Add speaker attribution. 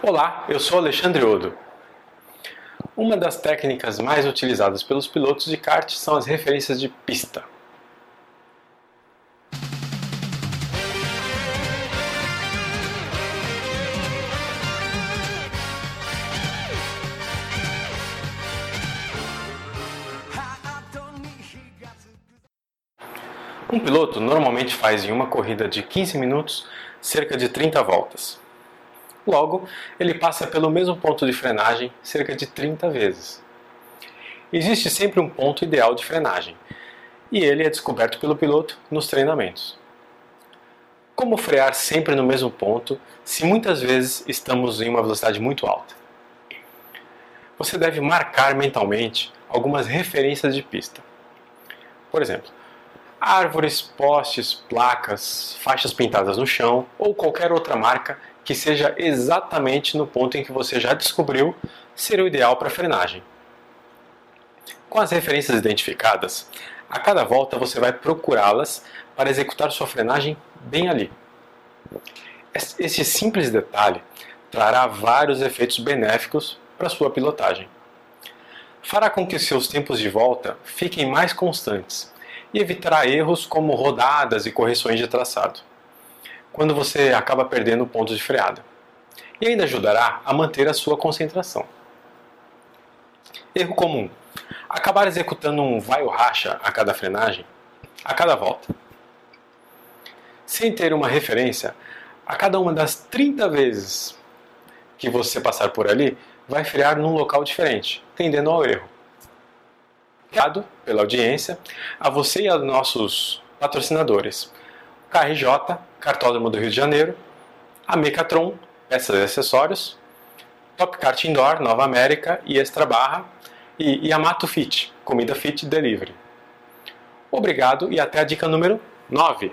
Speaker 1: Olá, eu sou Alexandre Odo. Uma das técnicas mais utilizadas pelos pilotos de kart são as referências de pista. Um piloto normalmente faz em uma corrida de 15 minutos cerca de 30 voltas. Logo, ele passa pelo mesmo ponto de frenagem cerca de 30 vezes. Existe sempre um ponto ideal de frenagem, e ele é descoberto pelo piloto nos treinamentos. Como frear sempre no mesmo ponto se muitas vezes estamos em uma velocidade muito alta? Você deve marcar mentalmente algumas referências de pista. Por exemplo, árvores, postes, placas, faixas pintadas no chão ou qualquer outra marca que seja exatamente no ponto em que você já descobriu ser o ideal para frenagem. Com as referências identificadas, a cada volta você vai procurá-las para executar sua frenagem bem ali. Esse simples detalhe trará vários efeitos benéficos para sua pilotagem. Fará com que seus tempos de volta fiquem mais constantes e evitará erros como rodadas e correções de traçado, quando você acaba perdendo pontos de freada. E ainda ajudará a manter a sua concentração. Erro comum: acabar executando um vai ou racha a cada frenagem, a cada volta. Sem ter uma referência, a cada uma das 30 vezes que você passar por ali, vai frear num local diferente, tendendo ao erro. Obrigado pela audiência, a você e aos nossos patrocinadores. KRJ, Cartódromo do Rio de Janeiro, a Mecatron, peças e acessórios, Top Kart Indoor, Nova América e Extra Barra, e Yamato Fit, comida fit delivery. Obrigado e até a dica número 9.